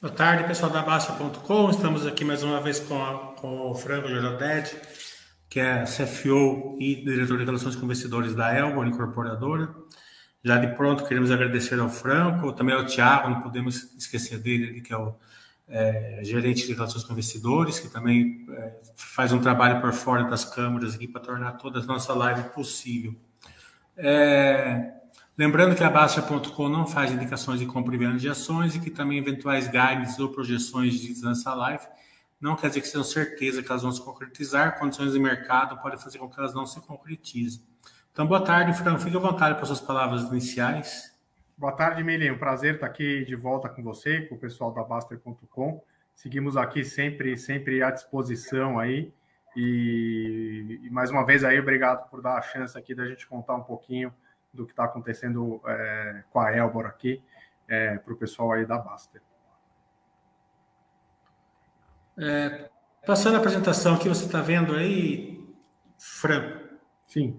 Boa tarde, pessoal da Baixa.com. Estamos aqui mais uma vez com, a, com o Franco Gerodetti, que é CFO e diretor de Relações com Investidores da Elbor Incorporadora. Já de pronto, queremos agradecer ao Franco, também ao Tiago, não podemos esquecer dele, que é o é, gerente de Relações com Investidores, que também é, faz um trabalho por fora das câmeras aqui para tornar toda a nossa live possível. É, lembrando que a Baixa.com não faz indicações de compra e venda de ações e que também eventuais guides ou projeções de nessa live não quer dizer que sejam certeza que elas vão se concretizar, condições de mercado podem fazer com que elas não se concretizem. Então, boa tarde, Fran. Fique à vontade para suas palavras iniciais. Boa tarde, Mili. Um prazer estar aqui de volta com você, com o pessoal da Baster.com. Seguimos aqui sempre, sempre à disposição aí. E, e, mais uma vez aí, obrigado por dar a chance aqui da gente contar um pouquinho do que está acontecendo é, com a Elbor aqui é, para o pessoal aí da Baster. É, passando a apresentação aqui, você está vendo aí, Franco? Sim.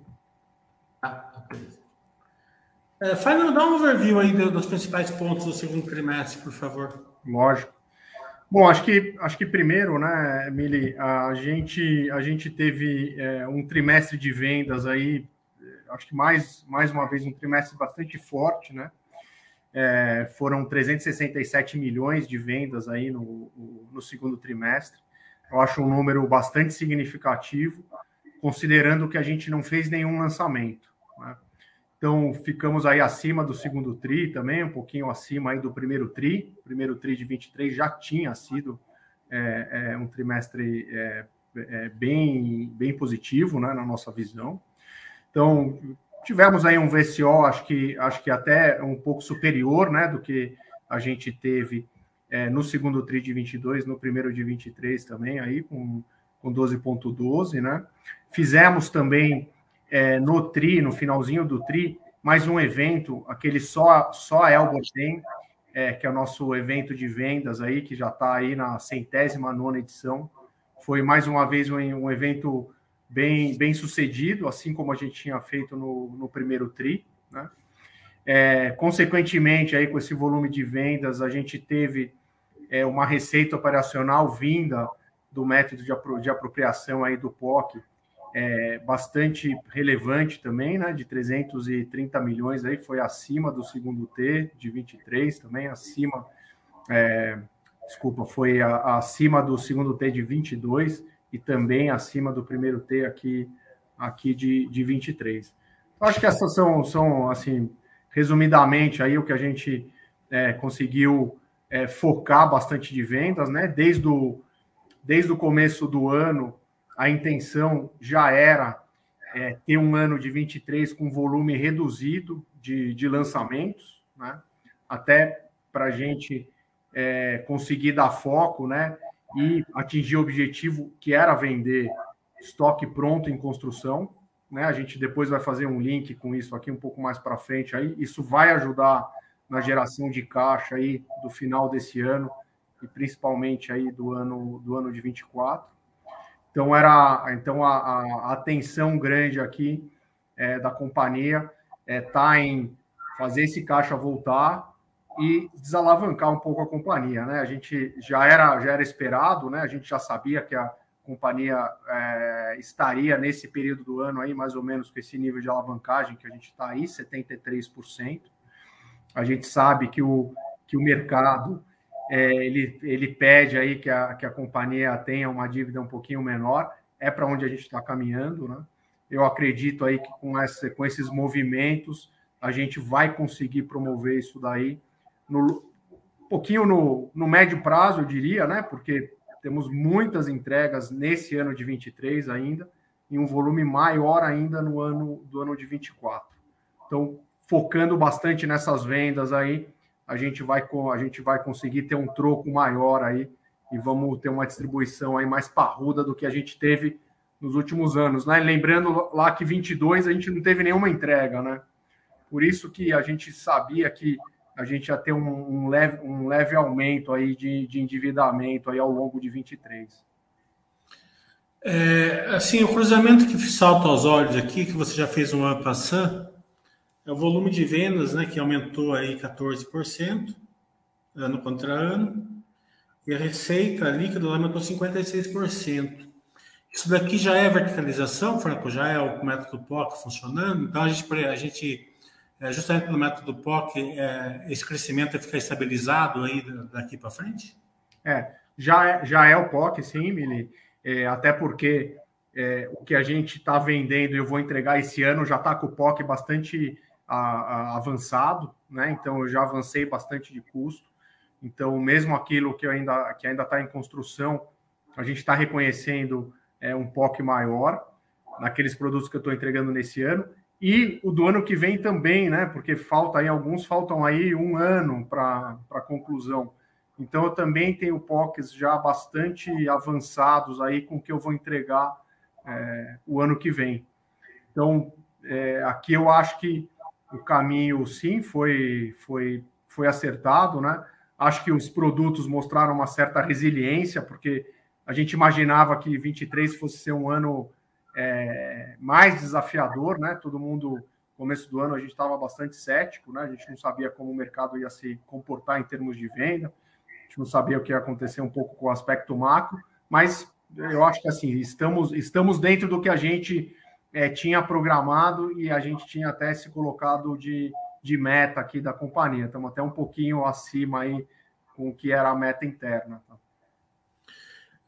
Ah, é, dá um overview aí dos principais pontos do segundo trimestre, por favor. Lógico. Bom, acho que, acho que primeiro, né, Mili, a gente, a gente teve é, um trimestre de vendas aí, acho que mais, mais uma vez um trimestre bastante forte, né? É, foram 367 milhões de vendas aí no, no segundo trimestre. Eu acho um número bastante significativo, considerando que a gente não fez nenhum lançamento. Né? Então, ficamos aí acima do segundo TRI também, um pouquinho acima aí do primeiro TRI. O primeiro TRI de 23 já tinha sido é, é, um trimestre é, é bem, bem positivo né, na nossa visão. Então, tivemos aí um VCO, acho que, acho que até um pouco superior né, do que a gente teve é, no segundo TRI de 22, no primeiro de 23 também, aí com, com 12,12, né? Fizemos também é, no TRI, no finalzinho do TRI, mais um evento, aquele só, só a Elbor tem, é, que é o nosso evento de vendas aí, que já está aí na centésima nona edição. Foi mais uma vez um, um, evento bem, bem sucedido, assim como a gente tinha feito no, no primeiro TRI, né? É, consequentemente, aí com esse volume de vendas, a gente teve é, uma receita operacional vinda do método de, apro de apropriação aí do POC, é, bastante relevante também, né, de 330 milhões, aí foi acima do segundo T, de 23 também, acima, é, desculpa, foi a, acima do segundo T de 22 e também acima do primeiro T aqui, aqui de, de 23. Eu acho que essas são, são, assim, resumidamente, aí o que a gente é, conseguiu é, focar bastante de vendas, né, desde o, desde o começo do ano, a intenção já era é, ter um ano de 23 com volume reduzido de, de lançamentos, né? até para a gente é, conseguir dar foco né? E atingir o objetivo que era vender estoque pronto em construção. Né? A gente depois vai fazer um link com isso aqui um pouco mais para frente. Aí. Isso vai ajudar na geração de caixa aí do final desse ano e principalmente aí do ano do ano de 24. Então, era então a, a atenção grande aqui é, da companhia está é, tá em fazer esse caixa voltar e desalavancar um pouco a companhia. Né? A gente já era, já era esperado, né? a gente já sabia que a companhia é, estaria nesse período do ano aí, mais ou menos com esse nível de alavancagem que a gente está aí, 73%. A gente sabe que o, que o mercado é, ele, ele pede aí que a, que a companhia tenha uma dívida um pouquinho menor, é para onde a gente está caminhando, né? Eu acredito aí que com, essa, com esses movimentos a gente vai conseguir promover isso daí no, um pouquinho no, no médio prazo, eu diria, né? Porque temos muitas entregas nesse ano de 23 ainda, e um volume maior ainda no ano do ano de 24. Então, focando bastante nessas vendas aí, a gente vai a gente vai conseguir ter um troco maior aí e vamos ter uma distribuição aí mais parruda do que a gente teve nos últimos anos, né? Lembrando lá que 22 a gente não teve nenhuma entrega, né? Por isso que a gente sabia que a gente ia ter um, um leve, um leve aumento aí de, de endividamento aí ao longo de 23. É, assim, o cruzamento que salta aos olhos aqui, que você já fez um ano passando, é o volume de vendas, né, que aumentou aí 14% ano contra ano. e a receita líquida aumentou 56%. Isso daqui já é verticalização, Franco? Já é o método POC funcionando? Então, a gente, a gente é, justamente pelo método POC, é, esse crescimento vai ficar estabilizado aí daqui para frente? É, já é, já é o POC, sim, Mili. É, até porque é, o que a gente está vendendo e eu vou entregar esse ano já está com o POC bastante a, a, avançado, né? Então eu já avancei bastante de custo. Então, mesmo aquilo que ainda que ainda está em construção, a gente está reconhecendo é, um POC maior naqueles produtos que eu estou entregando nesse ano. E o do ano que vem também, né? Porque falta aí, alguns faltam aí um ano para a conclusão. Então eu também tenho POCs já bastante avançados aí com que eu vou entregar é, o ano que vem. Então, é, aqui eu acho que o caminho sim foi, foi, foi acertado, né? Acho que os produtos mostraram uma certa resiliência, porque a gente imaginava que 23 fosse ser um ano é, mais desafiador, né? Todo mundo, começo do ano, a gente estava bastante cético, né? A gente não sabia como o mercado ia se comportar em termos de venda, a gente não sabia o que ia acontecer um pouco com o aspecto macro, mas eu acho que assim, estamos, estamos dentro do que a gente é, tinha programado e a gente tinha até se colocado de, de meta aqui da companhia. Estamos até um pouquinho acima aí com o que era a meta interna. Tá?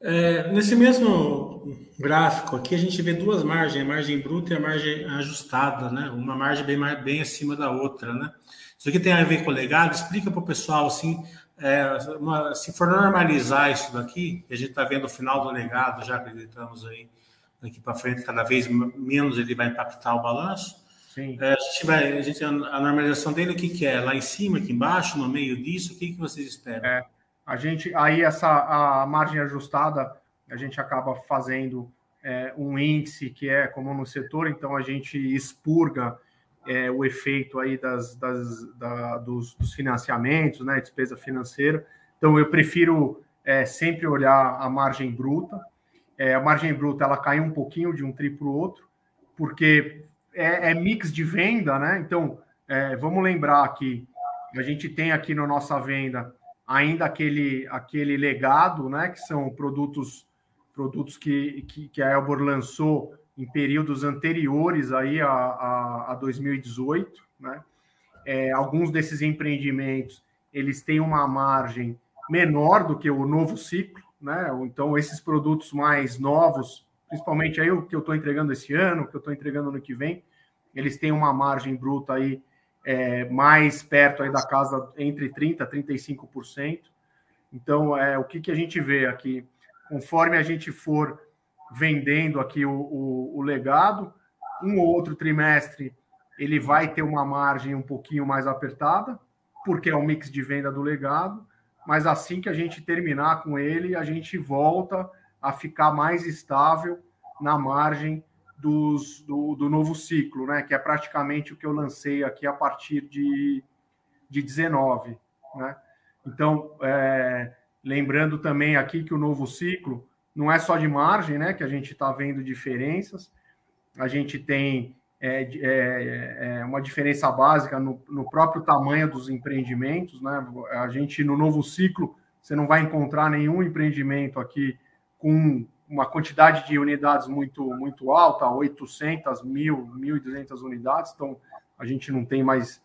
É, nesse mesmo gráfico aqui, a gente vê duas margens, a margem bruta e a margem ajustada, né? Uma margem bem, bem acima da outra, né? Isso aqui tem a ver com o legado. Explica para o pessoal, assim, é, uma, se for normalizar isso daqui, a gente está vendo o final do legado, já acreditamos aí, daqui para frente, cada vez menos ele vai impactar o balanço. Sim. É, a gente vai, a, gente, a normalização dele, o que, que é? Lá em cima, aqui embaixo, no meio disso, o que, que vocês esperam? É. A gente aí essa a margem ajustada a gente acaba fazendo é, um índice que é comum no setor, então a gente expurga é, o efeito aí das, das da, dos, dos, financiamentos, né, despesa financeira. Então eu prefiro é, sempre olhar a margem bruta. É, a margem bruta ela cai um pouquinho de um tri para o outro, porque é, é, mix de venda, né? Então é, vamos lembrar que a gente tem aqui na nossa venda ainda aquele, aquele legado, né, que são produtos produtos que, que, que a Elbor lançou em períodos anteriores aí a, a, a 2018, né? É, alguns desses empreendimentos eles têm uma margem menor do que o novo ciclo, né? Então esses produtos mais novos, principalmente aí o que eu estou entregando esse ano, o que eu estou entregando no que vem, eles têm uma margem bruta aí é, mais perto aí da casa entre 30% a 35%. Então, é, o que, que a gente vê aqui? Conforme a gente for vendendo aqui o, o, o legado, um ou outro trimestre ele vai ter uma margem um pouquinho mais apertada, porque é um mix de venda do legado, mas assim que a gente terminar com ele, a gente volta a ficar mais estável na margem dos, do, do, novo ciclo, né? Que é praticamente o que eu lancei aqui a partir de, de 19, né? Então, é, lembrando também aqui que o novo ciclo não é só de margem, né? Que a gente está vendo diferenças. A gente tem é, é, é, uma diferença básica no, no, próprio tamanho dos empreendimentos, né? A gente no novo ciclo você não vai encontrar nenhum empreendimento aqui com uma quantidade de unidades muito, muito alta, 800, 1.000, 1.200 unidades. Então, a gente não tem mais,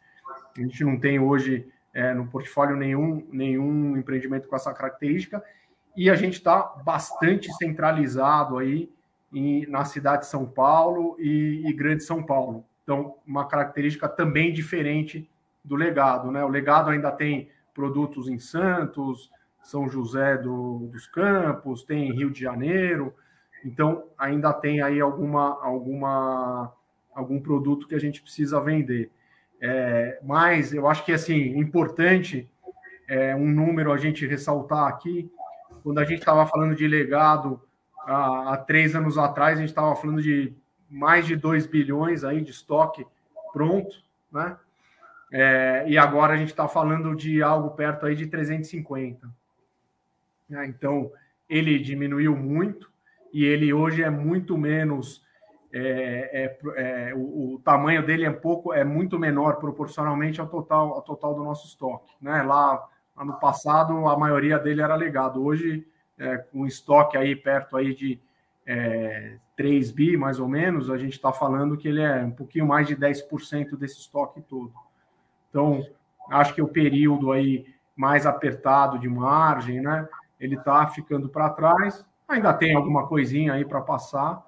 a gente não tem hoje é, no portfólio nenhum, nenhum empreendimento com essa característica. E a gente está bastante centralizado aí em, na cidade de São Paulo e, e Grande São Paulo. Então, uma característica também diferente do legado. Né? O legado ainda tem produtos em Santos, são José do, dos Campos, tem Rio de Janeiro. Então, ainda tem aí alguma, alguma, algum produto que a gente precisa vender. É, mas eu acho que assim importante é, um número a gente ressaltar aqui. Quando a gente estava falando de legado há, há, três anos atrás, a gente estava falando de mais de 2 bilhões aí de estoque pronto, né? É, e agora a gente está falando de algo perto aí de 350. Né? Então, ele diminuiu muito e ele hoje é muito menos. É, é, é, o, o, tamanho dele é pouco é muito menor proporcionalmente ao total ao total do nosso estoque né lá Ano passado, a maioria dele era legado. Hoje, é, com estoque aí perto aí de é, 3 bi, mais ou menos, a gente está falando que ele é um pouquinho mais de 10% desse estoque todo. Então, acho que o período aí mais apertado de margem, né? Ele está ficando para trás. Ainda tem alguma coisinha aí para passar,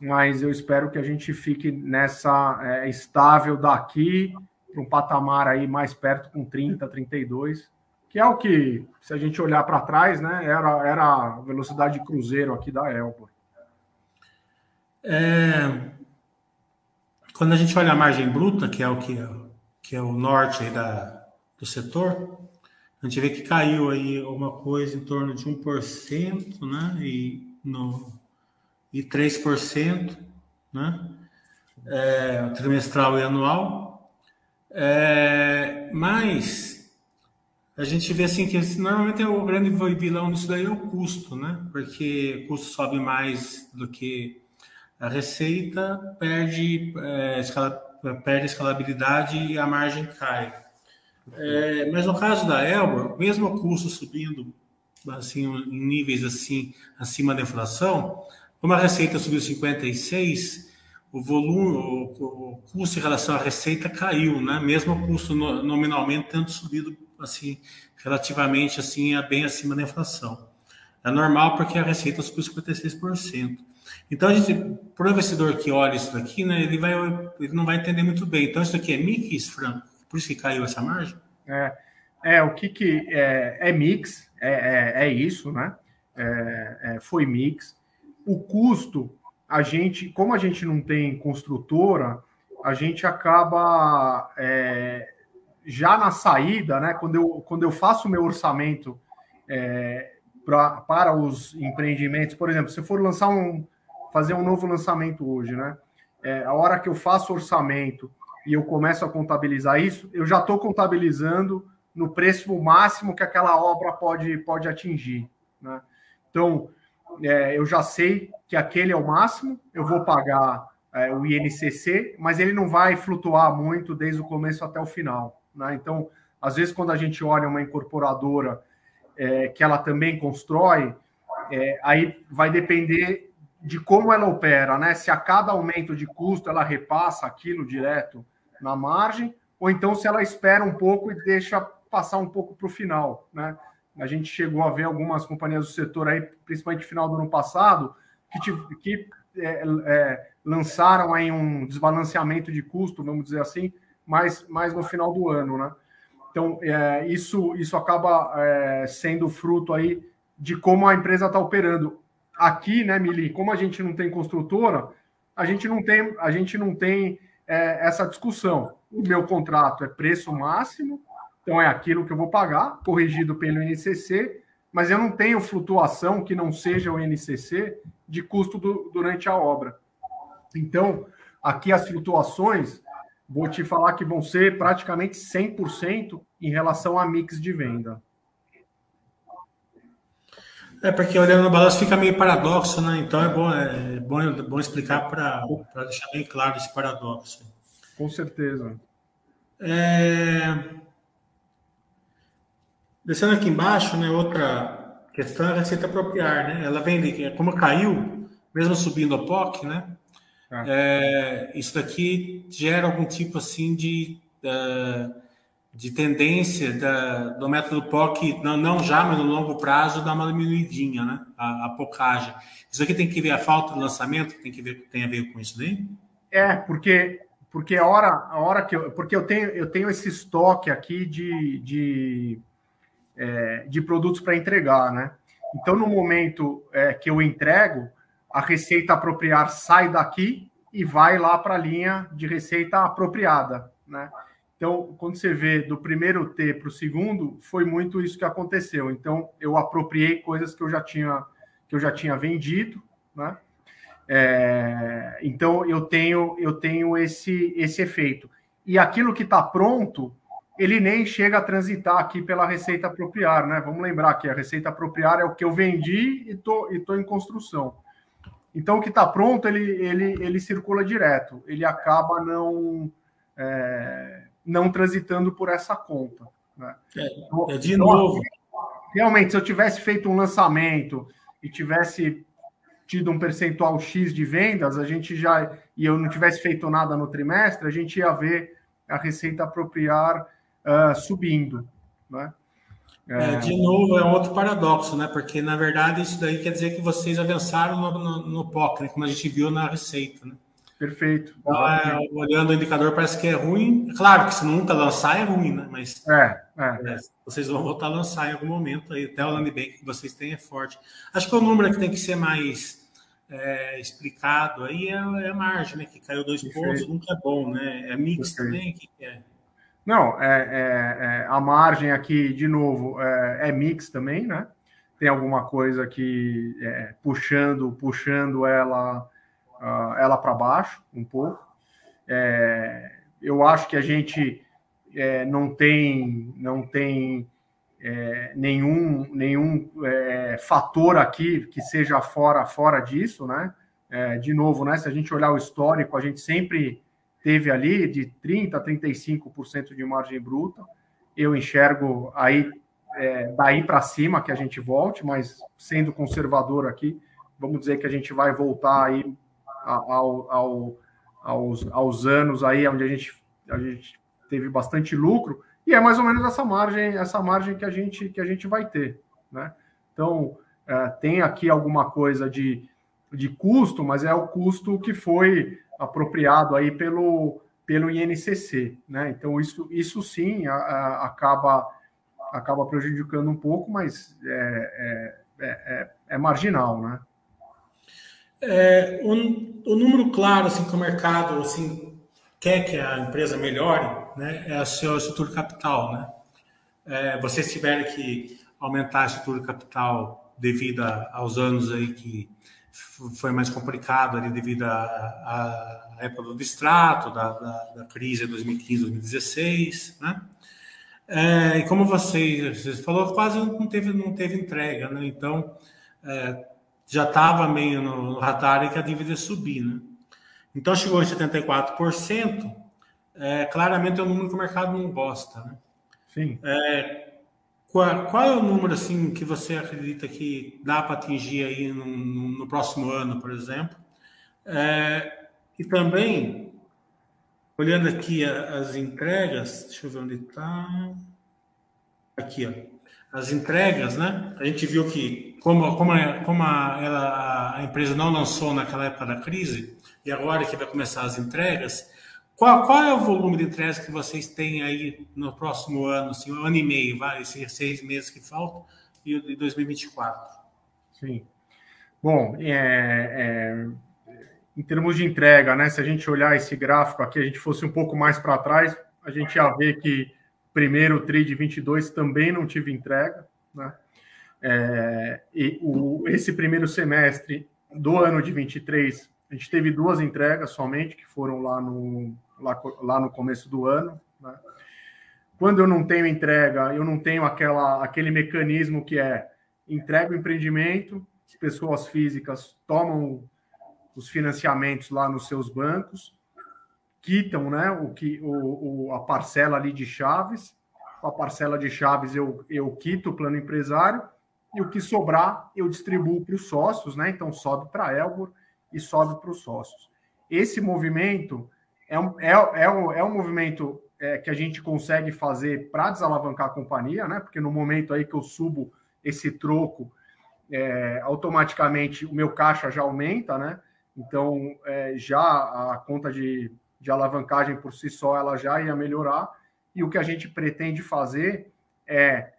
mas eu espero que a gente fique nessa é, estável daqui para um patamar aí mais perto com 30, 32, que é o que, se a gente olhar para trás, né, era, era a velocidade de cruzeiro aqui da Elba. É, quando a gente olha a margem bruta, que é o que, que é o norte da, do setor, a gente vê que caiu aí uma coisa em torno de 1%, né? E, no, e 3%, né? É, trimestral e anual. É, mas a gente vê assim que normalmente é o grande vilão disso daí é o custo, né? Porque o custo sobe mais do que a receita, perde, é, escala, perde escalabilidade e a margem cai. É, mas no caso da Elba, mesmo o custo subindo assim, em níveis assim acima da inflação, como a receita subiu 56, o volume, o, o custo em relação à receita caiu, né? Mesmo o custo no, nominalmente tendo subido assim relativamente assim bem acima da inflação. É normal porque a receita subiu 56%. Então a gente, para o investidor que olha isso daqui, né, ele vai, ele não vai entender muito bem. Então isso aqui é mix, Franco. Por isso que caiu essa margem? É, é o que, que é, é mix, é, é, é, isso, né? É, é, foi mix. O custo, a gente, como a gente não tem construtora, a gente acaba é, já na saída, né? Quando eu, quando eu faço o meu orçamento pra, para os empreendimentos, por exemplo, se for lançar um, fazer um novo lançamento hoje, né? a hora que eu faço orçamento e eu começo a contabilizar isso, eu já estou contabilizando no preço máximo que aquela obra pode, pode atingir. Né? Então, é, eu já sei que aquele é o máximo, eu vou pagar é, o INCC, mas ele não vai flutuar muito desde o começo até o final. Né? Então, às vezes, quando a gente olha uma incorporadora é, que ela também constrói, é, aí vai depender de como ela opera, né? Se a cada aumento de custo ela repassa aquilo direto na margem, ou então se ela espera um pouco e deixa passar um pouco para o final, né? A gente chegou a ver algumas companhias do setor aí, principalmente no final do ano passado, que, que é, é, lançaram aí um desbalanceamento de custo, vamos dizer assim, mais, mais no final do ano, né? Então, é, isso, isso acaba é, sendo fruto aí de como a empresa está operando. Aqui, né, Mili, como a gente não tem construtora, a gente não tem, a gente não tem é, essa discussão. O meu contrato é preço máximo, então é aquilo que eu vou pagar, corrigido pelo INCC, mas eu não tenho flutuação que não seja o INCC de custo do, durante a obra. Então, aqui as flutuações, vou te falar que vão ser praticamente 100% em relação a mix de venda. É, porque olhando no balanço fica meio paradoxo, né? Então é bom, é bom, é bom explicar para deixar bem claro esse paradoxo. Com certeza. É... Descendo aqui embaixo, né, outra questão é a receita apropriar, né? Ela vem de, como caiu, mesmo subindo a POC, né? Ah. É, isso daqui gera algum tipo assim de uh, de tendência da, do método POC, não, não, já, mas no longo prazo, dar uma diminuidinha, né? A, a pocagem. Isso aqui tem que ver a falta de lançamento, tem que ver tem a ver com isso daí? É, porque porque a hora, a hora que eu, porque eu tenho eu tenho esse estoque aqui de, de, é, de produtos para entregar, né? Então no momento é, que eu entrego, a receita apropriar sai daqui e vai lá para a linha de receita apropriada, né? Então, quando você vê do primeiro T para o segundo, foi muito isso que aconteceu. Então, eu apropriei coisas que eu já tinha que eu já tinha vendido, né? É, então eu tenho eu tenho esse esse efeito. E aquilo que está pronto, ele nem chega a transitar aqui pela receita apropriar, né? Vamos lembrar que a receita apropriar é o que eu vendi e tô e tô em construção. Então o que está pronto ele, ele ele circula direto. Ele acaba não é, não transitando por essa conta. Né? É, então, é de então, novo. Realmente, se eu tivesse feito um lançamento e tivesse tido um percentual X de vendas, a gente já e eu não tivesse feito nada no trimestre, a gente ia ver a receita apropriar uh, subindo, né? É, de novo, é outro paradoxo, né? Porque, na verdade, isso daí quer dizer que vocês avançaram no, no, no POC, né? como a gente viu na receita, né? Perfeito. É, olhando o indicador, parece que é ruim. Claro que se nunca lançar, é ruim, né? Mas é, é. É, vocês vão voltar a lançar em algum momento. Aí, até o land bank que vocês têm é forte. Acho que o número que tem que ser mais é, explicado aí é, é, a margem, né? Que caiu dois Perfeito. pontos, nunca é bom, né? É mix Perfeito. também? que é? Não, é, é, é, a margem aqui, de novo, é, é, mix também, né? Tem alguma coisa que é, puxando, puxando ela, uh, ela para baixo um pouco. É, eu acho que a gente é, não tem, não tem nenhum, nenhum fator aqui que seja fora, fora disso, né? de novo, né? Se a gente olhar o histórico, a gente sempre teve ali de 30% a 35% de margem bruta. Eu enxergo aí é, daí para cima que a gente volte, mas sendo conservador aqui, vamos dizer que a gente vai voltar aí ao, ao, aos, aos anos aí onde a gente, a gente teve bastante lucro e é mais ou menos essa margem essa margem que a gente que a gente vai ter, né? Então é, tem aqui alguma coisa de, de custo, mas é o custo que foi apropriado aí pelo, pelo INCC, né? Então isso, isso sim a, a, acaba acaba prejudicando um pouco, mas é, é, é, é marginal, né? É, o, o, número claro assim que o mercado assim quer que a empresa melhore, né? É a sua estrutura capital, né? É, vocês tiverem que aumentar a estrutura capital devido a, aos anos aí que foi mais complicado ali devido à, época do distrato, da, da, da crise de 2015, 2016, né? É, e como você, você falou, quase não teve, não teve entrega, né? Então, é, já estava meio no, no radar que a dívida ia subir, né? Então, chegou em 74%, é, claramente é um número que o mercado não gosta, né? Sim. É, qual, qual, é o número assim que você acredita que dá para atingir aí no, no, próximo ano, por exemplo? É, e também, olhando aqui as entregas, deixa eu ver onde está. Aqui, ó. As entregas, né? A gente viu que, como, como, como a, ela, a empresa não lançou naquela época da crise, e agora que vai começar as entregas, qual, qual é o volume de entregas que vocês têm aí no próximo ano, assim, um ano e meio, vai, esses seis meses que faltam, e de 2024? Sim. Bom, é, é, em termos de entrega, né? Se a gente olhar esse gráfico aqui, a gente fosse um pouco mais para trás, a gente ia ver que primeiro TRI de 22 também não tive entrega, né? É, e o, esse primeiro semestre do ano de 23, a gente teve duas entregas somente, que foram lá no, lá, lá no começo do ano. Né? Quando eu não tenho entrega, eu não tenho aquela, aquele mecanismo que é entrega o empreendimento, as pessoas físicas tomam os financiamentos lá nos seus bancos, quitam né, o que, o, o, a parcela ali de chaves, a parcela de chaves eu, eu quito o plano empresário, e o que sobrar eu distribuo para os sócios, né? Então sobe para Elbor e sobe para os sócios. Esse movimento é um, é, é um, é um movimento é, que a gente consegue fazer para desalavancar a companhia, né? Porque no momento aí que eu subo esse troco, é, automaticamente o meu caixa já aumenta, né? Então é, já a conta de, de alavancagem por si só ela já ia melhorar. E o que a gente pretende fazer é,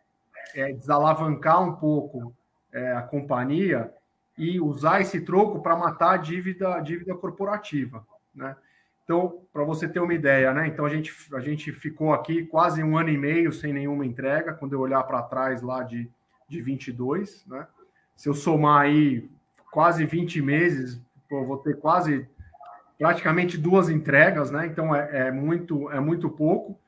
é desalavancar um pouco é, a companhia e usar esse troco para matar a dívida, a dívida corporativa, né? Então, para você ter uma ideia, né? Então a gente, a gente ficou aqui quase um ano e meio sem nenhuma entrega, quando eu olhar para trás lá de, de 22, né? Se eu somar aí quase 20 meses, pô, vou ter quase praticamente duas entregas, né? Então é, é, muito é muito pouco.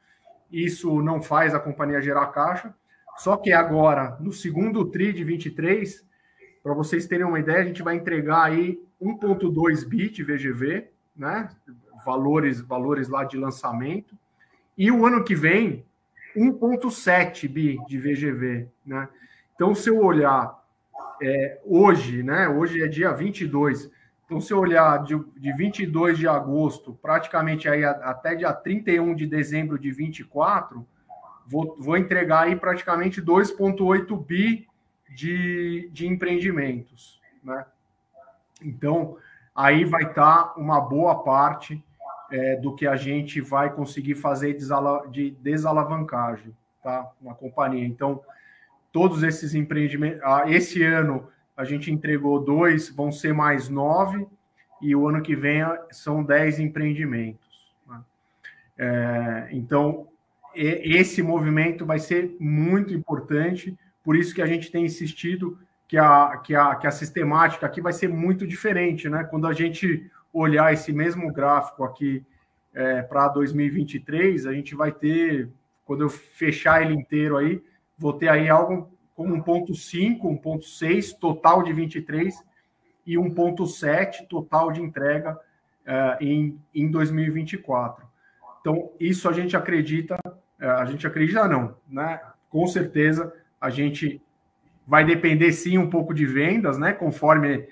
Isso não faz a companhia gerar caixa. Só que agora, no segundo TRI de 23, para vocês terem uma ideia, a gente vai entregar aí 1.2 bit VGV, né? valores, valores lá de lançamento. E o ano que vem, 1,7 bi de VGV. Né? Então, se eu olhar é, hoje, né? Hoje é dia 22. Então, se eu olhar de, de 22 de agosto, praticamente aí até dia 31 de dezembro de 24, vou, vou entregar aí praticamente 2,8 bi de, de empreendimentos. Né? Então, aí vai estar tá uma boa parte é, do que a gente vai conseguir fazer de desalavancagem tá? na companhia. Então, todos esses empreendimentos. Ah, esse ano a gente entregou dois, vão ser mais nove, e o ano que vem são dez empreendimentos. Né? É, então, esse movimento vai ser muito importante, por isso que a gente tem insistido que a, que a, que a sistemática aqui vai ser muito diferente, né? Quando a gente olhar esse mesmo gráfico aqui é, para 2023, a gente vai ter, quando eu fechar ele inteiro aí, vou ter aí algo como 1.5, 1.6 total de 23 e 1.7 total de entrega uh, em, em 2024. Então, isso a gente acredita, a gente acredita não, né? Com certeza a gente vai depender sim um pouco de vendas, né? Conforme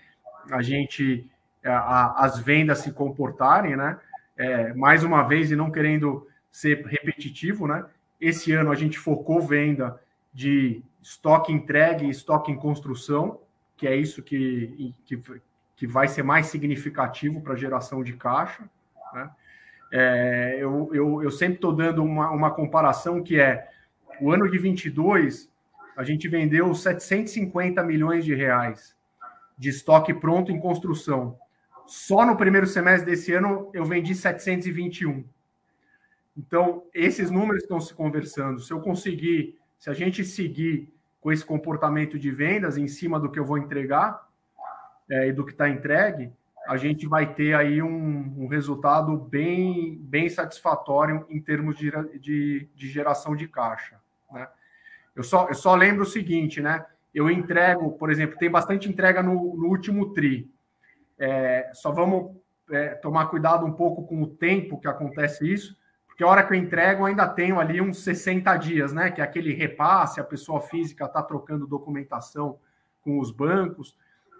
a gente a, as vendas se comportarem, né? É, mais uma vez, e não querendo ser repetitivo, né? Esse ano a gente focou venda de estoque entregue e estoque em construção, que é isso que, que, que vai ser mais significativo para a geração de caixa. Né? É, eu, eu, eu sempre estou dando uma, uma comparação que é o ano de 22 a gente vendeu 750 milhões de reais de estoque pronto em construção. Só no primeiro semestre desse ano eu vendi 721. Então, esses números estão se conversando. Se eu conseguir se a gente seguir com esse comportamento de vendas em cima do que eu vou entregar é, e do que está entregue, a gente vai ter aí um, um, resultado bem, bem satisfatório em termos de, de, de geração de caixa. Né? Eu, só, eu só lembro o seguinte, né? Eu entrego, por exemplo, tem bastante entrega no, no último TRI. É, só vamos é, tomar cuidado um pouco com o tempo que acontece isso, que a hora que eu entrego, eu ainda tenho ali uns 60 dias, né? Que é aquele repasse, a pessoa física está trocando documentação com os bancos.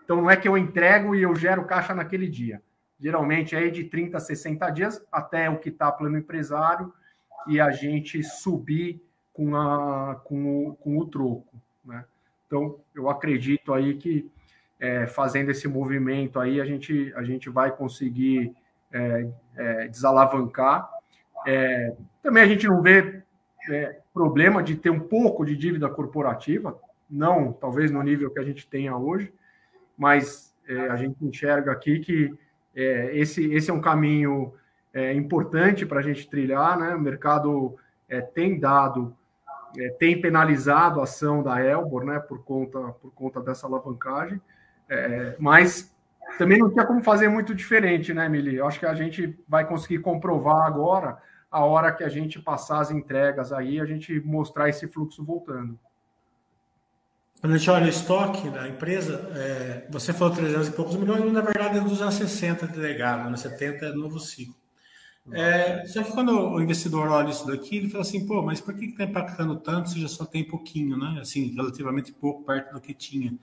Então, não é que eu entrego e eu gero caixa naquele dia. Geralmente é de 30 a 60 dias até o que está plano empresário e a gente subir com, a, com, o, com o troco. Né? Então, eu acredito aí que é, fazendo esse movimento aí, a gente, a gente vai conseguir é, é, desalavancar é, também a gente não vê é, problema de ter um pouco de dívida corporativa, não talvez no nível que a gente tenha hoje, mas é, a gente enxerga aqui que é, esse, esse é um caminho é, importante para a gente trilhar, né? O mercado é, tem dado, tem penalizado a ação da Elbor, né? Por conta, por conta dessa alavancagem, mas também não tinha como fazer muito diferente, né, Mili? Eu acho que a gente vai conseguir comprovar agora a hora que a gente passar as entregas aí, a gente mostrar esse fluxo voltando. Quando a gente olha o estoque da empresa, é, você falou 300 e poucos milhões, mas na verdade é 260 de legado, né? 70 é novo ciclo. É, só que quando o investidor olha isso daqui, ele fala assim, pô, mas por que está impactando tanto se já só tem pouquinho, né? Assim, relativamente pouco perto do que tinha.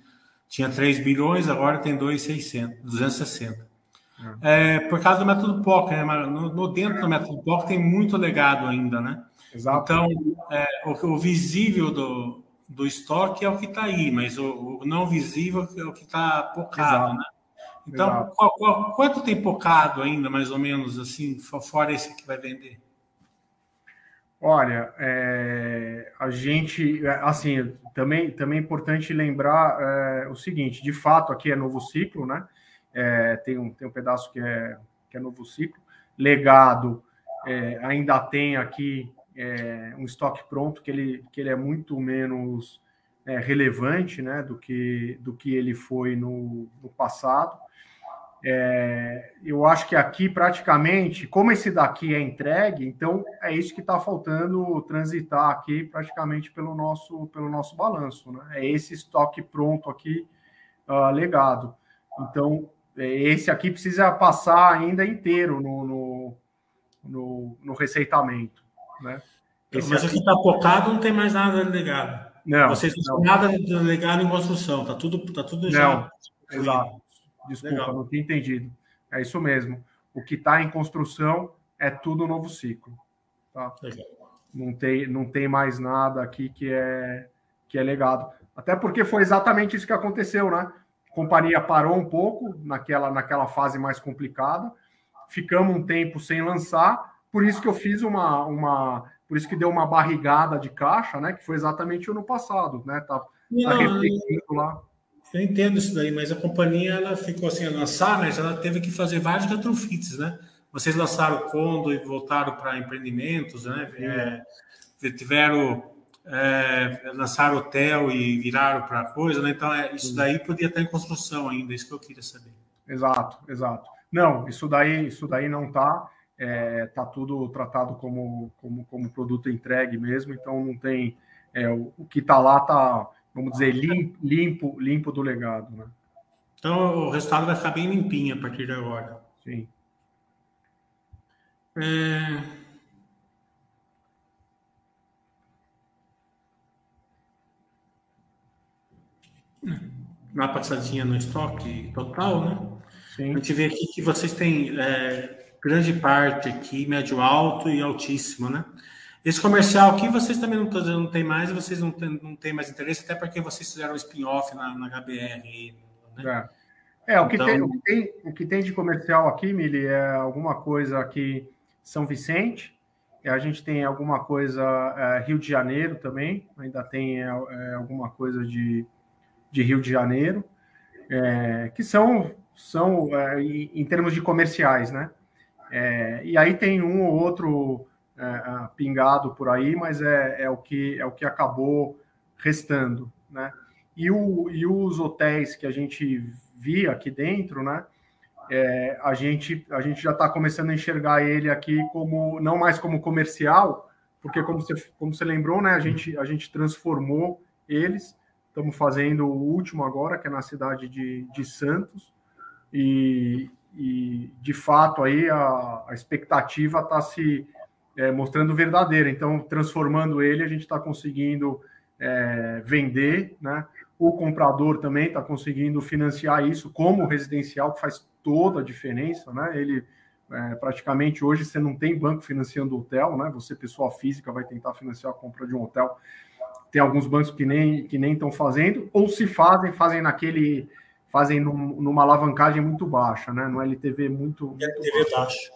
Tinha 3 bilhões, agora tem 2,600, 260. É, por causa do método POC, né? No, no, dentro do método POC tem muito legado ainda, né? Exato. Então, é, o, o, visível do, do estoque é o que está aí, mas o, o, não visível é o que está pocado, né? Então, qual, qual, quanto tem pocado ainda, mais ou menos, assim, fora esse que vai vender? Olha, é, a gente, assim, também, também é importante lembrar é, o seguinte: de fato, aqui é novo ciclo, né? é, tem, um, tem um pedaço que é, que é novo ciclo. Legado é, ainda tem aqui é, um estoque pronto que ele, que ele é muito menos é, relevante né, do, que, do que ele foi no, no passado. É, eu acho que aqui praticamente, como esse daqui é entregue, então é isso que está faltando transitar aqui praticamente pelo nosso, pelo nosso balanço. Né? É esse estoque pronto aqui uh, legado. Então, é, esse aqui precisa passar ainda inteiro no, no, no, no receitamento, né? Esse Mas aqui está focado, não tem mais nada ligado. Não. Vocês não têm nada ligado em construção, tá tudo, tá tudo já. Não, exato. Desculpa, Legal. não tinha entendido. É isso mesmo. O que está em construção é tudo novo ciclo. Tá? Não tem, não tem mais nada aqui que é, que é legado. Até porque foi exatamente isso que aconteceu, né? A companhia parou um pouco naquela, naquela fase mais complicada, ficamos um tempo sem lançar, por isso que eu fiz uma, uma por isso que deu uma barrigada de caixa, né? Que foi exatamente o ano passado, né? Tá, tá não, lá. Eu entendo isso daí, mas a companhia ela ficou assim a lançar, mas ela teve que fazer vários retrofits, né? Vocês lançaram o Condo e voltaram para empreendimentos, né? É, tiveram é, lançaram hotel e viraram para coisa, né? Então é, isso daí podia estar em construção ainda, isso que eu queria saber. Exato, exato. Não, isso daí, isso daí não está. É, tá tudo tratado como, como, como produto entregue mesmo, então não tem é, o, o, que está lá tá, vamos dizer, limpo, limpo, limpo do legado, né? Então o resultado vai ficar bem limpinho a partir de agora. Sim. É... Na passadinha no estoque total, né? Sim. A gente vê aqui que vocês têm é, grande parte aqui, médio alto e altíssimo, né? Esse comercial aqui vocês também não, não tem mais, vocês não tem, não tem mais interesse, até porque vocês fizeram um spin-off na, na HBR. Né? É. é, o, que então... tem, o, que tem, o que tem de comercial aqui, Mili, é alguma coisa aqui São Vicente, a gente tem alguma coisa é, Rio de Janeiro também, ainda tem é, é alguma coisa de, de Rio de Janeiro, é, que são, são é, em termos de comerciais, né? É, e aí tem um ou outro é, pingado por aí, mas é, é, o que, é o que acabou restando, né? E, o, e os hotéis que a gente via aqui dentro, né? É, a, gente, a gente já está começando a enxergar ele aqui como não mais como comercial, porque como você, como você lembrou, né? A gente, a gente transformou eles. Estamos fazendo o último agora, que é na cidade de, de Santos. E, e de fato aí a, a expectativa está se é, mostrando verdadeira. Então, transformando ele, a gente está conseguindo é, vender, né? O comprador também está conseguindo financiar isso como residencial, que faz toda a diferença, né? Ele é, praticamente hoje você não tem banco financiando hotel, né? Você, pessoa física, vai tentar financiar a compra de um hotel. Tem alguns bancos que nem que nem estão fazendo, ou se fazem, fazem naquele fazem num, numa alavancagem muito baixa, né? No LTV muito, muito LTV baixo.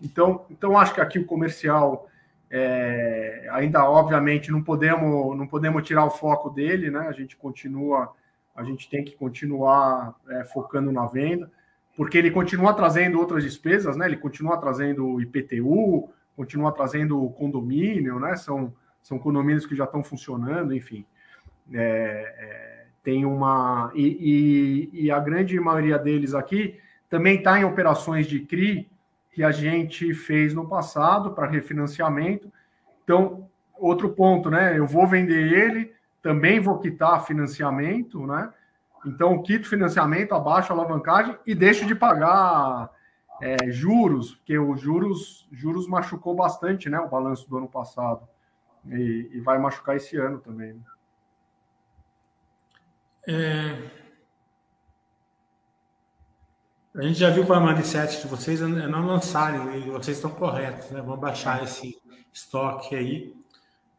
Então, então acho que aqui o comercial é, ainda obviamente não podemos não podemos tirar o foco dele, né? A gente continua, a gente tem que continuar é, focando na venda, porque ele continua trazendo outras despesas, né? Ele continua trazendo IPTU, continua trazendo condomínio, né? São são condomínios que já estão funcionando, enfim. É, é tem uma. E, e, e a grande maioria deles aqui também está em operações de CRI que a gente fez no passado para refinanciamento. Então, outro ponto, né? Eu vou vender ele, também vou quitar financiamento, né? Então, quito financiamento, abaixo a alavancagem e deixo de pagar é, juros, porque os juros, juros machucou bastante, né? O balanço do ano passado. E, e vai machucar esse ano também. Né? É... A gente já viu com a mindset de vocês é não lançarem, e vocês estão corretos, né? Vamos baixar esse estoque aí.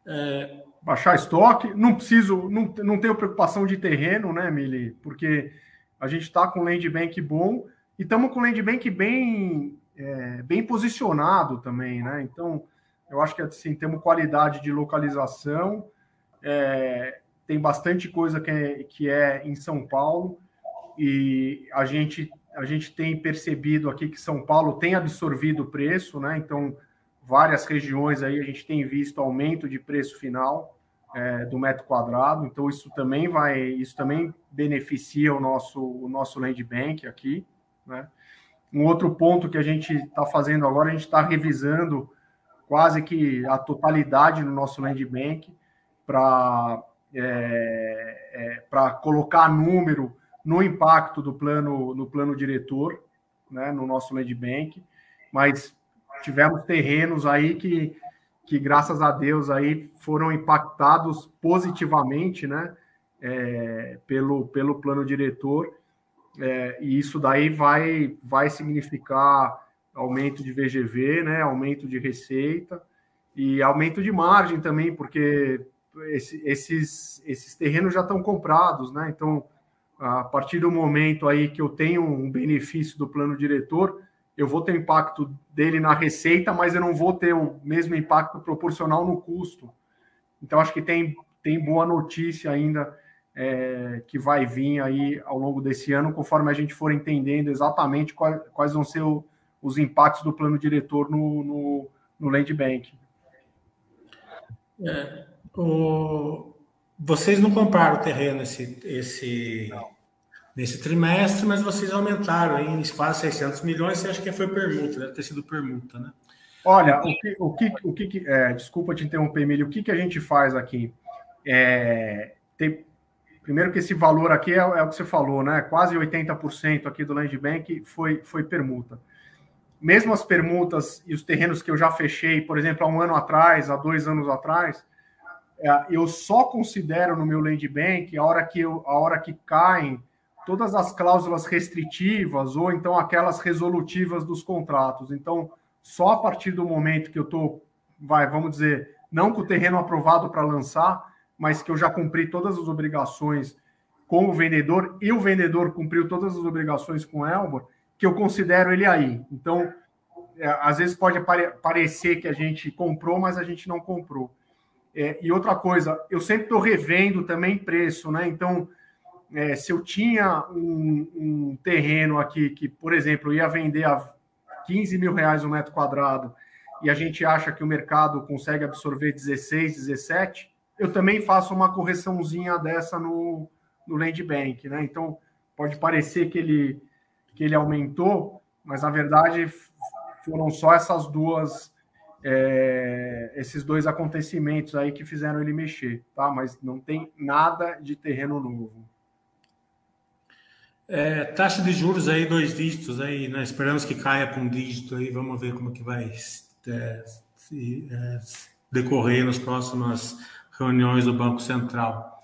É... Baixar estoque, não preciso, não, não tenho preocupação de terreno, né, Mili? Porque a gente está com land bank bom e estamos com land bank bem, é, bem posicionado também, né? Então, eu acho que assim, temos qualidade de localização, é, tem bastante coisa que é, que é em São Paulo e a gente a gente tem percebido aqui que São Paulo tem absorvido o preço, né? Então várias regiões aí a gente tem visto aumento de preço final é, do metro quadrado. Então isso também vai isso também beneficia o nosso o nosso land bank aqui, né? Um outro ponto que a gente está fazendo agora, a gente está revisando quase que a totalidade no nosso land bank para é, é, para colocar número no impacto do plano no plano diretor, né, no nosso land bank, mas tivemos terrenos aí que que graças a Deus aí foram impactados positivamente, né, é, pelo, pelo plano diretor, é, e isso daí vai, vai significar aumento de VGV, né, aumento de receita e aumento de margem também, porque esse, esses, esses terrenos já estão comprados, né, então a partir do momento aí que eu tenho um benefício do plano diretor, eu vou ter impacto dele na receita, mas eu não vou ter o mesmo impacto proporcional no custo. Então, acho que tem, tem boa notícia ainda é, que vai vir aí ao longo desse ano, conforme a gente for entendendo exatamente quais, quais vão ser o, os impactos do plano diretor no, no, no Land Bank. É, o... Vocês não compraram o terreno esse, esse, não nesse trimestre, mas vocês aumentaram em quase 600 milhões. Você acha que foi permuta, deve ter sido permuta, né? Olha, o que, o que, o que é, desculpa te interromper, Emílio, o que, que a gente faz aqui? É, tem, primeiro que esse valor aqui é, é, o que você falou, né? Quase 80% aqui do Land Bank foi, foi permuta. Mesmo as permutas e os terrenos que eu já fechei, por exemplo, há um ano atrás, há dois anos atrás, eu só considero no meu Land Bank a hora que, eu, a hora que caem todas as cláusulas restritivas ou então aquelas resolutivas dos contratos. Então, só a partir do momento que eu estou, vai, vamos dizer, não com o terreno aprovado para lançar, mas que eu já cumpri todas as obrigações com o vendedor e o vendedor cumpriu todas as obrigações com o Elbor, que eu considero ele aí. Então, é, às vezes pode pare parecer que a gente comprou, mas a gente não comprou. É, e outra coisa, eu sempre estou revendo também preço, né? Então, é, se eu tinha um, um, terreno aqui que, por exemplo, ia vender a 15 mil reais o um metro quadrado e a gente acha que o mercado consegue absorver 16, 17, eu também faço uma correçãozinha dessa no, no Land Bank, né? Então, pode parecer que ele, que ele aumentou, mas na verdade foram só essas duas, é, esses dois acontecimentos aí que fizeram ele mexer, tá? Mas não tem nada de terreno novo. É, taxa de juros aí, dois dígitos aí, né? Esperamos que caia para um dígito aí, vamos ver como que vai é, se, é, decorrer nas próximas reuniões do Banco Central.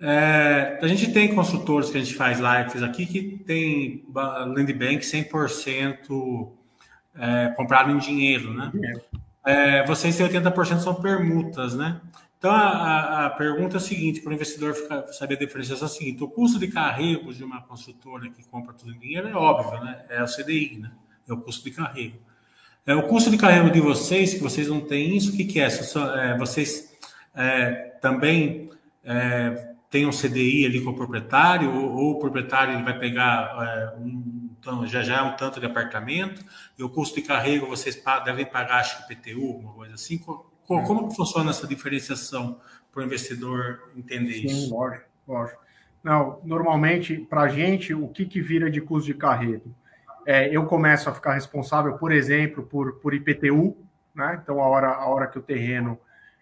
É, a gente tem consultores que a gente faz lives aqui que tem Land Bank 100% é, comprado em dinheiro, né? É, vocês têm 80% são permutas, né? Então, a, a pergunta é a seguinte, para o investidor ficar, saber a diferenciação é a seguinte, o custo de carrego de uma consultora que compra tudo em dinheiro é óbvio, né? É o CDI, né? É o custo de carrego. É, o custo de carrego de vocês, que vocês não têm isso, o que, que é? é vocês é, também é, têm um CDI ali com o proprietário, ou, ou o proprietário ele vai pegar é, um, então, já já é um tanto de apartamento, e o custo de carrego vocês devem pagar, acho que PTU, uma coisa assim, como, como que funciona essa diferenciação para o investidor entender Sim, isso? Lógico, lógico. Não, normalmente, para a gente, o que, que vira de custo de carrego? É, eu começo a ficar responsável, por exemplo, por, por IPTU, né? Então, a hora, a hora que o terreno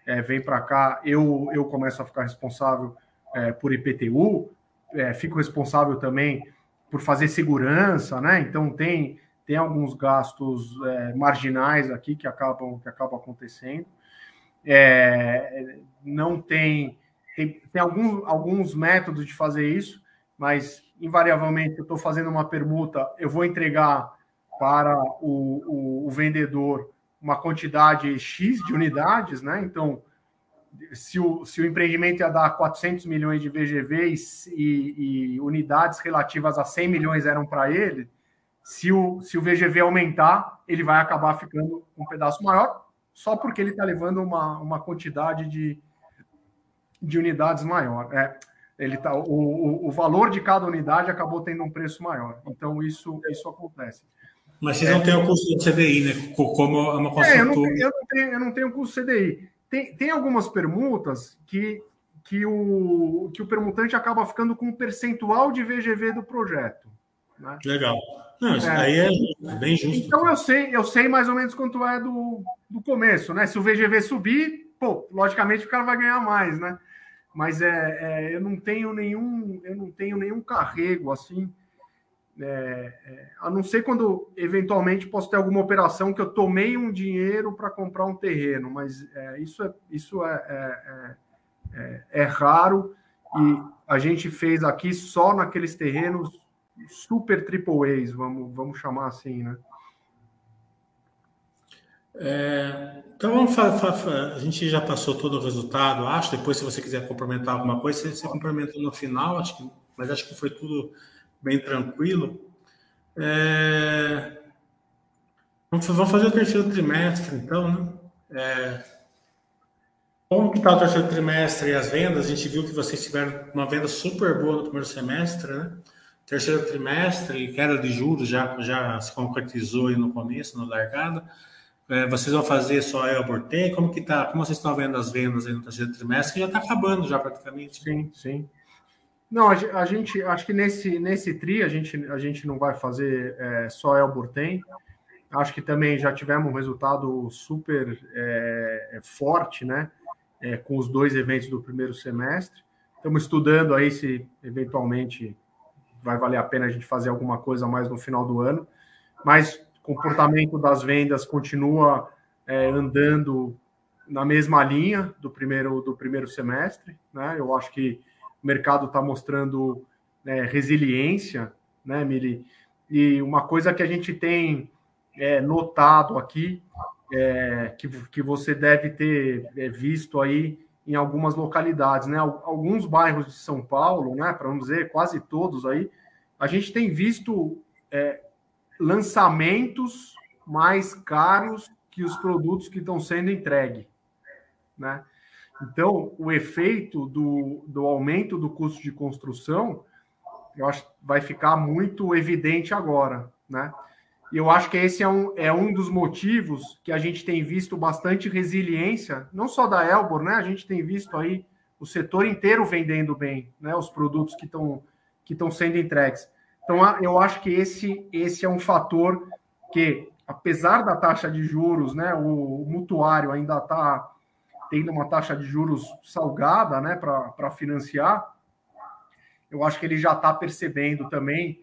é, vem para cá, eu, eu começo a ficar responsável é, por IPTU, é, fico responsável também por fazer segurança, né? Então, tem, tem alguns gastos é, marginais aqui que acabam, que acabam acontecendo. É, não tem, tem, tem alguns métodos de fazer isso, mas invariavelmente eu estou fazendo uma permuta, eu vou entregar para o, o, o, vendedor uma quantidade X de unidades, né? Então, se o, se o empreendimento ia dar 400 milhões de VGV e, e unidades relativas a 100 milhões eram para ele, se o, se o VGV aumentar, ele vai acabar ficando um pedaço maior, só porque ele está levando uma, uma quantidade de, de unidades maior. É, ele tá, o, o, o, valor de cada unidade acabou tendo um preço maior. Então, isso, isso acontece. Mas vocês é, não têm o custo do CDI, né? Como é uma construtora. É, eu, não tenho, eu, não tenho, eu não tenho custo CDI. Tem, tem algumas permutas que, que, o, que o permutante acaba ficando com um percentual de VGV do projeto. Né? Legal. Não, isso é, aí é bem justo. Então eu sei, eu sei mais ou menos quanto é do, do começo, né? Se o VGV subir, pô, logicamente o cara vai ganhar mais, né? Mas é, é eu não tenho nenhum, eu não tenho nenhum carrego assim é, é, a não ser quando eventualmente posso ter alguma operação que eu tomei um dinheiro para comprar um terreno, mas é, isso, é, isso é, é, é, é, raro e a gente fez aqui só naqueles terrenos super triple A's, vamos, vamos chamar assim, né? É, então vamos a gente já passou todo o resultado, acho. Depois, se você quiser complementar alguma coisa, você, você complementa no final, acho que, mas acho que foi tudo bem tranquilo. É... Vamos fazer o terceiro trimestre, então, né? É... Como que está o terceiro trimestre e as vendas? A gente viu que vocês tiveram uma venda super boa no primeiro semestre, né? Terceiro trimestre, queda de juros já, já se concretizou aí no começo, no largada. É, vocês vão fazer só Elbor T? Como que tá? Como vocês estão vendo as vendas aí no terceiro trimestre? Que já está acabando já praticamente. Sim, sim. Não, a gente, acho que nesse, nesse TRI a gente, a gente não vai fazer é, só Elbor Tem. Acho que também já tivemos um resultado super é, é, forte, né? É, com os dois eventos do primeiro semestre. Estamos estudando aí se eventualmente vai valer a pena a gente fazer alguma coisa mais no final do ano. Mas comportamento das vendas continua é, andando na mesma linha do primeiro, do primeiro semestre. Né? Eu acho que o mercado está mostrando né, resiliência, né, Mili? E uma coisa que a gente tem é, notado aqui, é, que, que você deve ter é, visto aí em algumas localidades, né? Alguns bairros de São Paulo, né? Para não dizer quase todos aí, a gente tem visto é, lançamentos mais caros que os produtos que estão sendo entregues, né? Então, o efeito do, do aumento do custo de construção, eu acho vai ficar muito evidente agora, né? E eu acho que esse é um, é um dos motivos que a gente tem visto bastante resiliência, não só da Elbor, né? A gente tem visto aí o setor inteiro vendendo bem, né? Os produtos que estão que estão sendo entregues. Então, eu acho que esse, esse é um fator que, apesar da taxa de juros, né? O, o mutuário ainda está tendo uma taxa de juros salgada né, para financiar, eu acho que ele já está percebendo também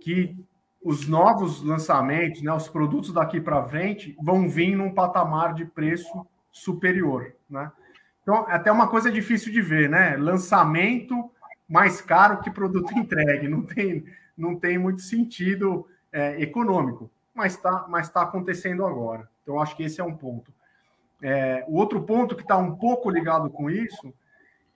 que os novos lançamentos, né, os produtos daqui para frente, vão vir num patamar de preço superior. Né? Então, é até uma coisa difícil de ver, né? Lançamento mais caro que produto entregue. Não tem, não tem muito sentido é, econômico, mas está mas tá acontecendo agora. Então, acho que esse é um ponto. É, o outro ponto que está um pouco ligado com isso,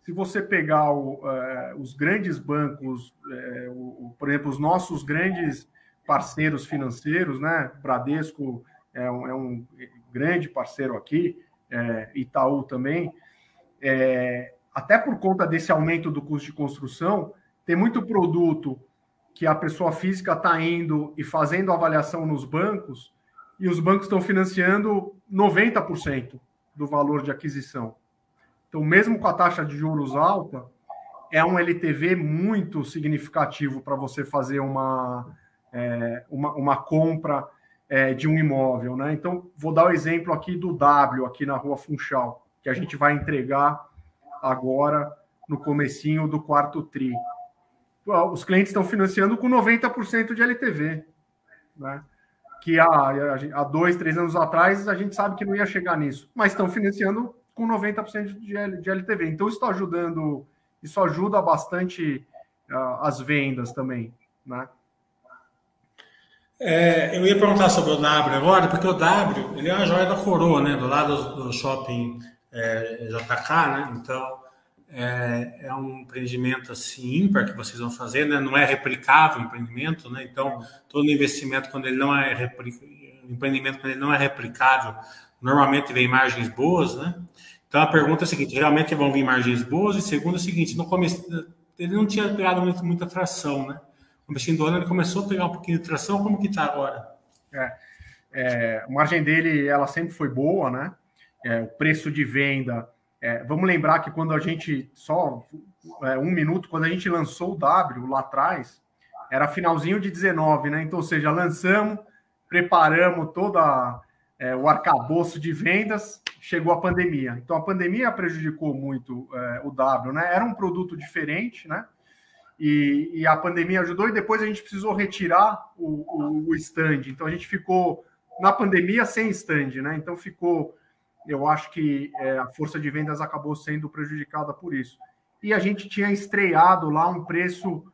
se você pegar o, é, os grandes bancos, é, o, por exemplo, os nossos grandes parceiros financeiros, né? Bradesco é um, é um grande parceiro aqui, é, Itaú também. É, até por conta desse aumento do custo de construção, tem muito produto que a pessoa física está indo e fazendo avaliação nos bancos e os bancos estão financiando 90% do valor de aquisição. Então, mesmo com a taxa de juros alta, é um LTV muito significativo para você fazer uma, é, uma, uma, compra é, de um imóvel. Né? Então, vou dar o exemplo aqui do W, aqui na rua Funchal, que a gente vai entregar agora no comecinho do quarto TRI. Os clientes estão financiando com 90% de LTV. Né? Que há, há dois, três anos atrás a gente sabe que não ia chegar nisso, mas estão financiando com 90% de, de LTV. Então, isso está ajudando, isso ajuda bastante uh, as vendas também, né? É, eu ia perguntar sobre o W agora, porque o W ele é uma joia da coroa, né? Do lado do, shopping é, JK, né? Então, é, é, um empreendimento assim ímpar que vocês vão fazer, né? não é replicável o empreendimento, né? então todo investimento quando ele não é empreendimento quando ele não é replicável, normalmente vem margens boas, né? Então a pergunta é a seguinte: realmente vão vir margens boas? E segundo é o seguinte, no começo ele não tinha pegado muito, muita tração, né? Começo do ano ele começou a pegar um pouquinho de tração, como que está agora? É, é, a margem dele ela sempre foi boa, né? É, o preço de venda é, vamos lembrar que quando a gente, só é, um minuto, quando a gente lançou o W lá atrás, era finalzinho de 19, né? Então, ou seja, lançamos, preparamos toda é, o arcabouço de vendas, chegou a pandemia. Então, a pandemia prejudicou muito é, o W, né? Era um produto diferente, né? e, e, a pandemia ajudou, e depois a gente precisou retirar o, o, o stand. Então a gente ficou na pandemia sem stand, né? Então ficou, eu acho que é, a força de vendas acabou sendo prejudicada por isso. E a gente tinha estreado lá um preço um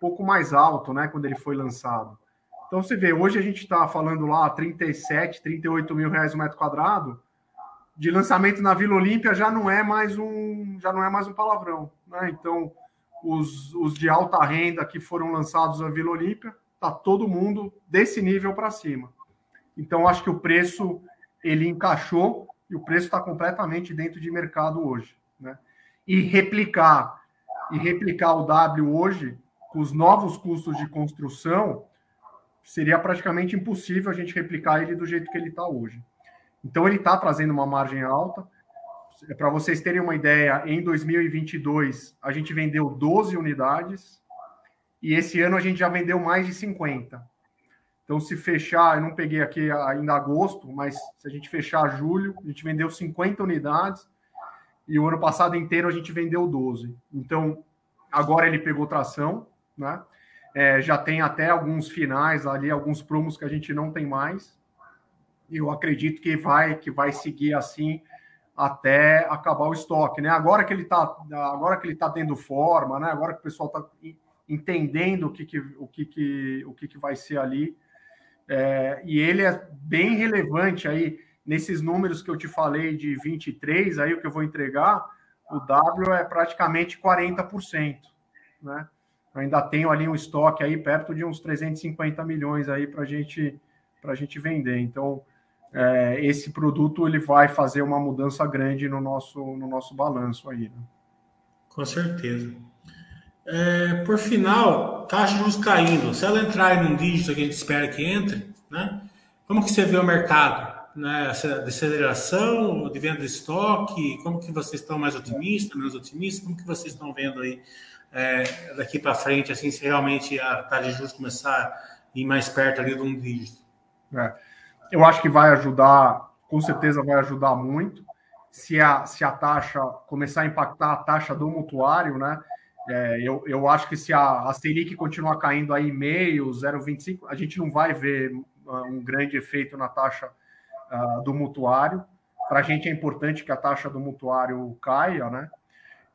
pouco mais alto, né? Quando ele foi lançado. Então você vê, hoje a gente está falando lá 37, 38 mil reais o metro quadrado. De lançamento na Vila Olímpia já não é mais um, já não é mais um palavrão, né? Então os, os de alta renda que foram lançados na Vila Olímpia, tá todo mundo desse nível para cima. Então acho que o preço ele encaixou e o preço está completamente dentro de mercado hoje, né? E replicar e replicar o W hoje com os novos custos de construção seria praticamente impossível a gente replicar ele do jeito que ele está hoje. Então, ele está trazendo uma margem alta. Para vocês terem uma ideia, em 2022, a gente vendeu 12 unidades e esse ano a gente já vendeu mais de 50. Então, se fechar, eu não peguei aqui ainda agosto, mas se a gente fechar julho, a gente vendeu 50 unidades e o ano passado inteiro a gente vendeu 12. Então, agora ele pegou tração, né? É, já tem até alguns finais ali, alguns promos que a gente não tem mais. E eu acredito que vai que vai seguir assim até acabar o estoque, né? Agora que ele está agora que ele tá tendo forma, né? Agora que o pessoal está entendendo o que, que o que, que o que, que vai ser ali. É, e ele é bem relevante aí nesses números que eu te falei de 23, aí o que eu vou entregar, o W é praticamente 40%, né? Eu ainda tenho ali um estoque aí perto de uns 350 milhões aí para gente, a gente vender. Então, é, esse produto ele vai fazer uma mudança grande no nosso, no nosso balanço aí. Né? Com certeza. É, por final, taxa de juros caindo. Se ela entrar em um dígito que a gente espera que entre, né? Como que você vê o mercado? Né? Deceleração, de venda de estoque? Como que vocês estão mais otimistas, menos otimistas? Como que vocês estão vendo aí é, daqui para frente, assim, se realmente a taxa de juros começar a ir mais perto ali de um dígito? É. Eu acho que vai ajudar, com certeza vai ajudar muito. Se a, se a taxa começar a impactar a taxa do mutuário, né? É, eu, eu acho que se a, a Selic continuar caindo aí meio, 0,25, a gente não vai ver uh, um grande efeito na taxa uh, do mutuário. Para a gente é importante que a taxa do mutuário caia, né?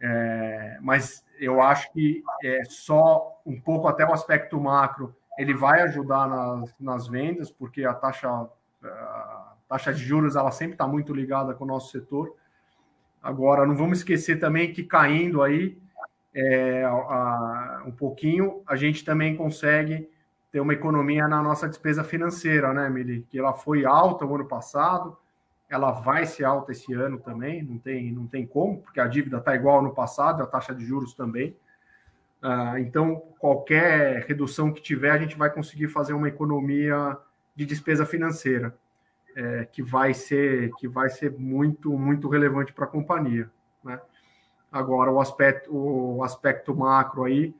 É, mas eu acho que é só um pouco até o aspecto macro ele vai ajudar nas, nas vendas, porque a taxa, a taxa de juros ela sempre está muito ligada com o nosso setor. Agora, não vamos esquecer também que caindo aí é, a, um pouquinho, a gente também consegue ter uma economia na nossa despesa financeira, né, Mili? Que ela foi alta o ano passado, ela vai ser alta esse ano também, não tem, não tem como, porque a dívida está igual no passado, a taxa de juros também. Ah, então, qualquer redução que tiver, a gente vai conseguir fazer uma economia de despesa financeira, é, que vai ser que vai ser muito muito relevante para a companhia. Né? Agora, o aspecto o aspecto macro aí,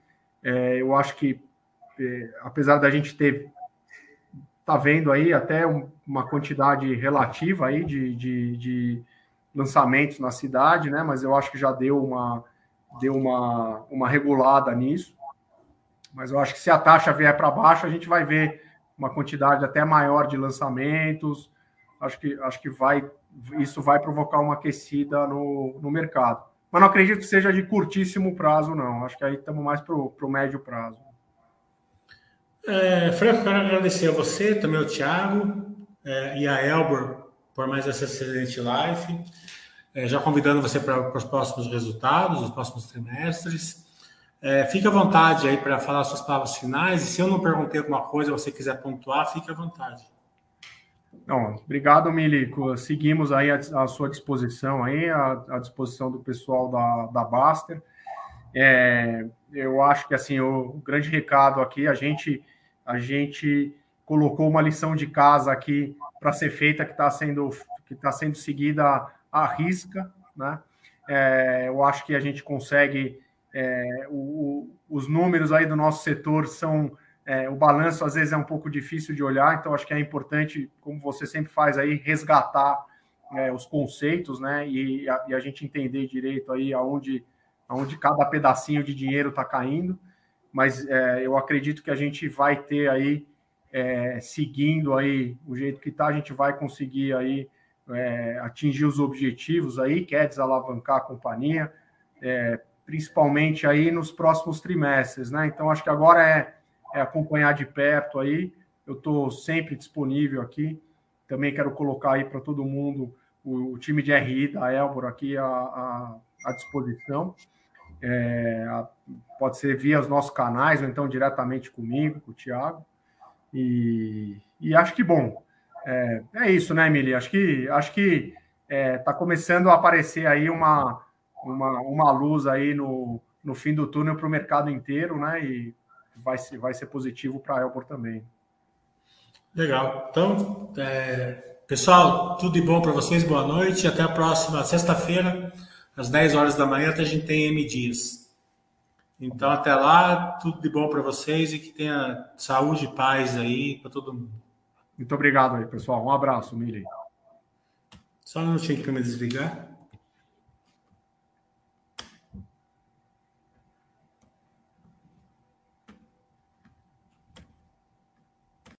é, eu acho que é, apesar da gente ter tá vendo aí até uma quantidade relativa aí de, de, de, lançamentos na cidade, né? Mas eu acho que já deu uma, deu uma, uma regulada nisso. Mas eu acho que se a taxa vier para baixo, a gente vai ver uma quantidade até maior de lançamentos. Acho que, acho que vai, isso vai provocar uma aquecida no, no mercado. Mas não acredito que seja de curtíssimo prazo, não. Acho que aí estamos mais para o médio prazo. É, Franco, quero agradecer a você, também ao Thiago é, e a Elbor por mais essa excelente live. É, já convidando você para, para os próximos resultados, os próximos trimestres. É, fique à vontade aí para falar suas palavras finais. E se eu não perguntei alguma coisa, você quiser pontuar, fique à vontade. Não, obrigado, Milico. Seguimos aí à, sua disposição aí, à, disposição do pessoal da, da Baster. É, eu acho que assim o, o grande recado aqui a gente a gente colocou uma lição de casa aqui para ser feita que está sendo que está sendo seguida à risca, né? É, eu acho que a gente consegue é, o, os números aí do nosso setor são é, o balanço às vezes é um pouco difícil de olhar, então acho que é importante, como você sempre faz aí, resgatar é, os conceitos, né? E a, e a gente entender direito aí aonde, aonde cada pedacinho de dinheiro está caindo. mas é, eu acredito que a gente vai ter aí, é, seguindo aí o jeito que está, a gente vai conseguir aí é, atingir os objetivos aí, que é desalavancar a companhia, é, principalmente aí nos próximos trimestres, né? Então, acho que agora é, é acompanhar de perto aí, eu estou sempre disponível aqui, também quero colocar aí para todo mundo o, o, time de RI da Elbor aqui à, à, à disposição, é, pode ser via os nossos canais, ou então diretamente comigo, com o Thiago. E, e acho que, bom, é, é isso, né, Emily? Acho que acho que está é, tá começando a aparecer aí uma, uma, uma luz aí no, no fim do túnel para o mercado inteiro, né? E vai ser, vai ser positivo para a Elbor também. Legal. Então, é, pessoal, tudo de bom para vocês, boa noite. Até a próxima sexta-feira às 10 horas da manhã, a gente tem M Dias. Então, até lá, tudo de bom para vocês e que tenha saúde e paz aí para todo mundo. Muito obrigado aí, pessoal. Um abraço, Mili. Só um minutinho para me desligar.